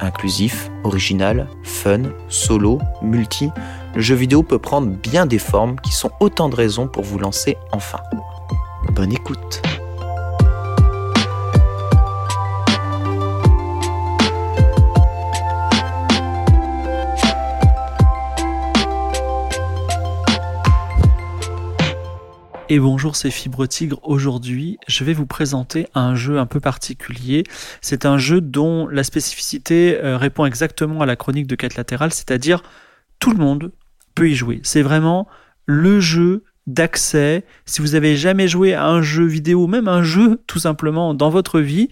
Inclusif, original, fun, solo, multi, le jeu vidéo peut prendre bien des formes qui sont autant de raisons pour vous lancer enfin. Bonne écoute Et bonjour, c'est Fibre Tigre. Aujourd'hui, je vais vous présenter un jeu un peu particulier. C'est un jeu dont la spécificité euh, répond exactement à la chronique de quête latérale, c'est-à-dire tout le monde peut y jouer. C'est vraiment le jeu d'accès. Si vous avez jamais joué à un jeu vidéo, même un jeu tout simplement dans votre vie,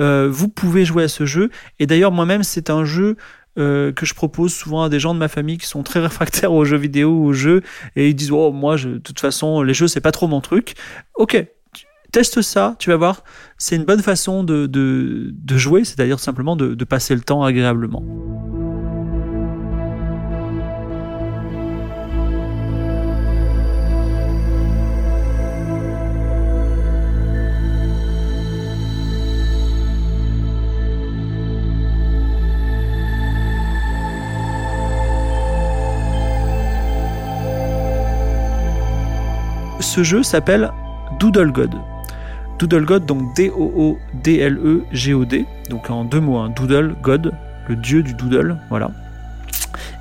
euh, vous pouvez jouer à ce jeu. Et d'ailleurs, moi-même, c'est un jeu euh, que je propose souvent à des gens de ma famille qui sont très réfractaires aux jeux vidéo ou aux jeux et ils disent oh moi de toute façon les jeux c'est pas trop mon truc. Ok teste ça tu vas voir. C'est une bonne façon de, de, de jouer c'est à dire simplement de passer le temps agréablement ce jeu s'appelle Doodle God. Doodle God, donc D-O-O-D-L-E-G-O-D, donc en deux mots, hein, Doodle God, le dieu du doodle, voilà.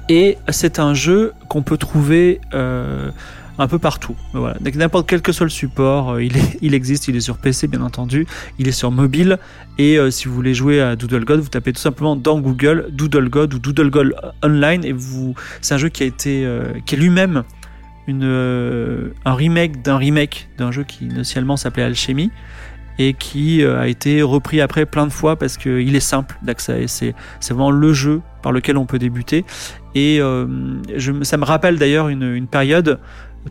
Et c'est un jeu qu'on peut trouver euh, un peu partout. Voilà. N'importe quel que soit le support, euh, il, existe, il est sur PC bien entendu, il est sur mobile. Et euh, si vous voulez jouer à Doodle God, vous tapez tout simplement dans Google Doodle God ou Doodle God Online et c'est un jeu qui a été, qui est lui-même euh, un remake d'un remake d'un jeu qui initialement s'appelait Alchemy et qui euh, a été repris après plein de fois parce qu'il est simple d'accès. C'est, vraiment le jeu par lequel on peut débuter. Et euh, ça me rappelle d'ailleurs une, une période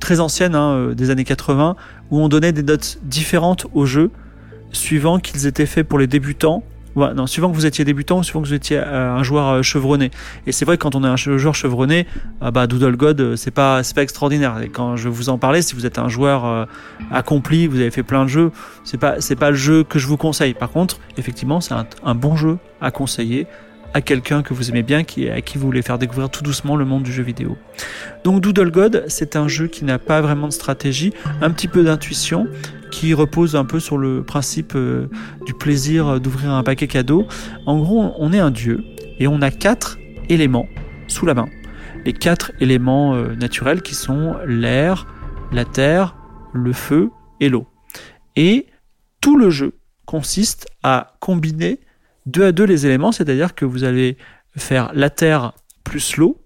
très ancienne hein, des années 80 où on donnait des notes différentes aux jeux suivant qu'ils étaient faits pour les débutants Ouais, non, suivant que vous étiez débutant ou suivant que vous étiez euh, un joueur euh, chevronné. Et c'est vrai que quand on est un joueur chevronné, euh, bah, Doodle God, c'est pas, c'est pas extraordinaire. Et quand je vous en parlais, si vous êtes un joueur accompli, vous avez fait plein de jeux, c'est pas, c'est pas le jeu que je vous conseille. Par contre, effectivement, c'est un, un bon jeu à conseiller à quelqu'un que vous aimez bien, qui, à qui vous voulez faire découvrir tout doucement le monde du jeu vidéo. Donc Doodle God, c'est un jeu qui n'a pas vraiment de stratégie, un petit peu d'intuition, qui repose un peu sur le principe euh, du plaisir d'ouvrir un paquet cadeau. En gros, on est un dieu et on a quatre éléments sous la main. Les quatre éléments euh, naturels qui sont l'air, la terre, le feu et l'eau. Et tout le jeu consiste à combiner deux à deux les éléments, c'est-à-dire que vous allez faire la terre plus l'eau,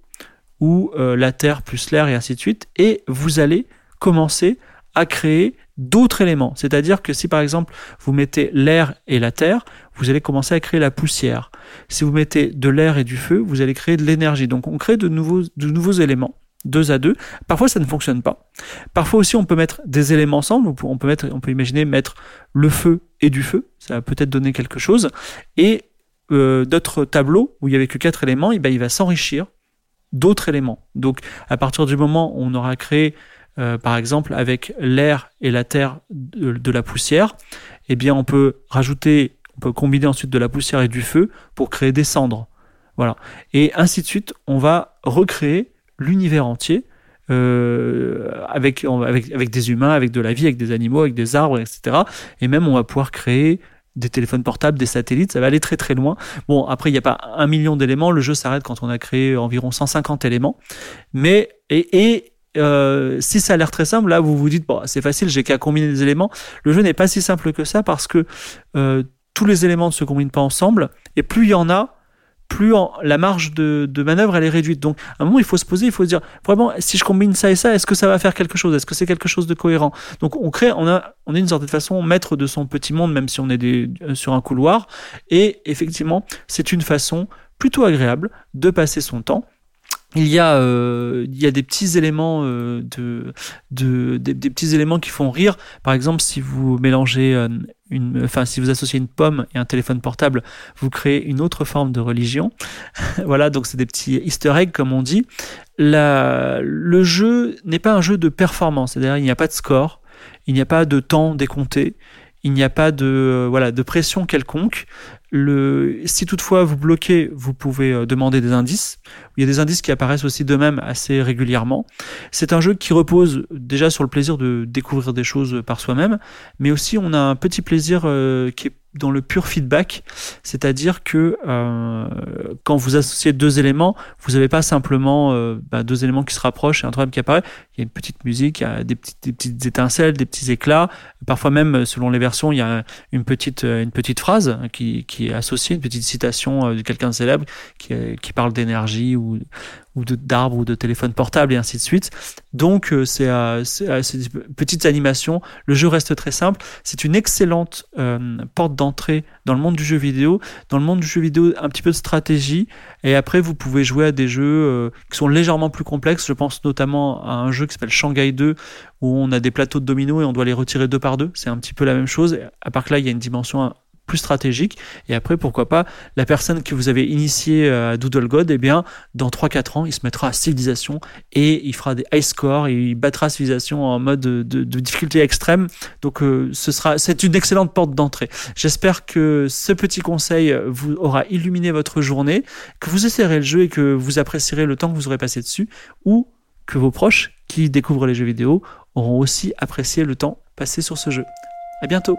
ou euh, la terre plus l'air, et ainsi de suite, et vous allez commencer à créer d'autres éléments. C'est-à-dire que si par exemple vous mettez l'air et la terre, vous allez commencer à créer la poussière. Si vous mettez de l'air et du feu, vous allez créer de l'énergie. Donc on crée de nouveaux, de nouveaux éléments deux à deux. Parfois, ça ne fonctionne pas. Parfois aussi, on peut mettre des éléments ensemble. On peut imaginer mettre le feu et du feu. Ça va peut-être donner quelque chose. Et euh, d'autres tableaux où il y avait que quatre éléments, et ben, il va s'enrichir d'autres éléments. Donc, à partir du moment où on aura créé, euh, par exemple, avec l'air et la terre de, de, la poussière, eh bien, on peut rajouter On peut combiner ensuite de la poussière et du feu pour créer des cendres. Voilà. Et ainsi de suite, on va recréer l'univers entier euh, avec, avec, avec des humains, avec de la vie, avec des animaux, avec des arbres, etc. Et même on va pouvoir créer des téléphones portables, des satellites, ça va aller très très loin. Bon, après, il n'y a pas un million d'éléments, le jeu s'arrête quand on a créé environ 150 éléments. Mais, et, et euh, si ça a l'air très simple, là, vous vous dites, bon, c'est facile, j'ai qu'à combiner des éléments. Le jeu n'est pas si simple que ça parce que euh, tous les éléments ne se combinent pas ensemble, et plus il y en a, plus la marge de, manœuvre elle est réduite. Donc à un moment il faut se poser, il faut se dire vraiment si je combine ça et ça, est-ce que ça va faire quelque chose? Est-ce que c'est quelque chose de cohérent? Donc on crée, on a, on est une certaine façon maître de son petit monde même si on est des, euh, sur un couloir. Et effectivement c'est une façon plutôt agréable de passer son temps il y a euh, il y a des petits éléments euh, de, de des, petits éléments qui font rire. Par exemple si vous mélangez euh, une enfin si vous associez une pomme et un téléphone portable vous créez une autre forme de religion. Voilà donc c'est des petits easter eggs comme on dit. La, le jeu n'est pas un jeu de performance c'est-à-dire il n'y a pas de score il n'y a pas de temps décompté il n'y a pas de voilà de pression quelconque le, si toutefois vous bloquez, vous pouvez euh, demander des indices. Il y a des indices qui apparaissent aussi d'eux-mêmes assez régulièrement. C'est un jeu qui repose déjà sur le plaisir de découvrir des choses par soi-même, mais aussi on a un petit plaisir euh, qui est dans le pur feedback, c'est-à-dire que euh, quand vous associez deux éléments, vous n'avez pas simplement euh, bah, deux éléments qui se rapprochent et un troisième qui apparaît. Il y a une petite musique, il y a des petites, étincelles, des petits éclats. Parfois même, selon les versions, il y a une petite, euh, une petite phrase qui, qui est associée, une petite citation de quelqu'un de célèbre qui, qui parle d'énergie ou, ou d'arbres ou de téléphones portables et ainsi de suite. Donc euh, c'est euh, euh des petites animations. Le jeu reste très simple. C'est une excellente porte d'entrée dans le monde du jeu vidéo. Dans le monde du jeu vidéo, un petit peu de stratégie. Et après, vous pouvez jouer à des jeux qui sont légèrement plus complexes. Je pense notamment à un jeu qui s'appelle Shanghai 2 où on a des plateaux de dominos et on doit les retirer deux par deux. C'est un petit peu la même chose. À part que là, il y a une dimension plus stratégique. Et après, pourquoi pas, la personne que vous avez initiée euh, à Doodle God, eh bien, dans 3-4 ans, il se mettra à civilisation et il fera des high scores et il battra civilisation en mode de, difficulté extrême. Donc, euh, ce c'est une excellente porte d'entrée. J'espère que ce petit conseil vous aura illuminé votre journée, que vous essayerez le jeu et que vous apprécierez le temps que vous aurez passé dessus ou que vos proches qui découvrent les jeux vidéo auront aussi apprécié le temps passé sur ce jeu. À bientôt!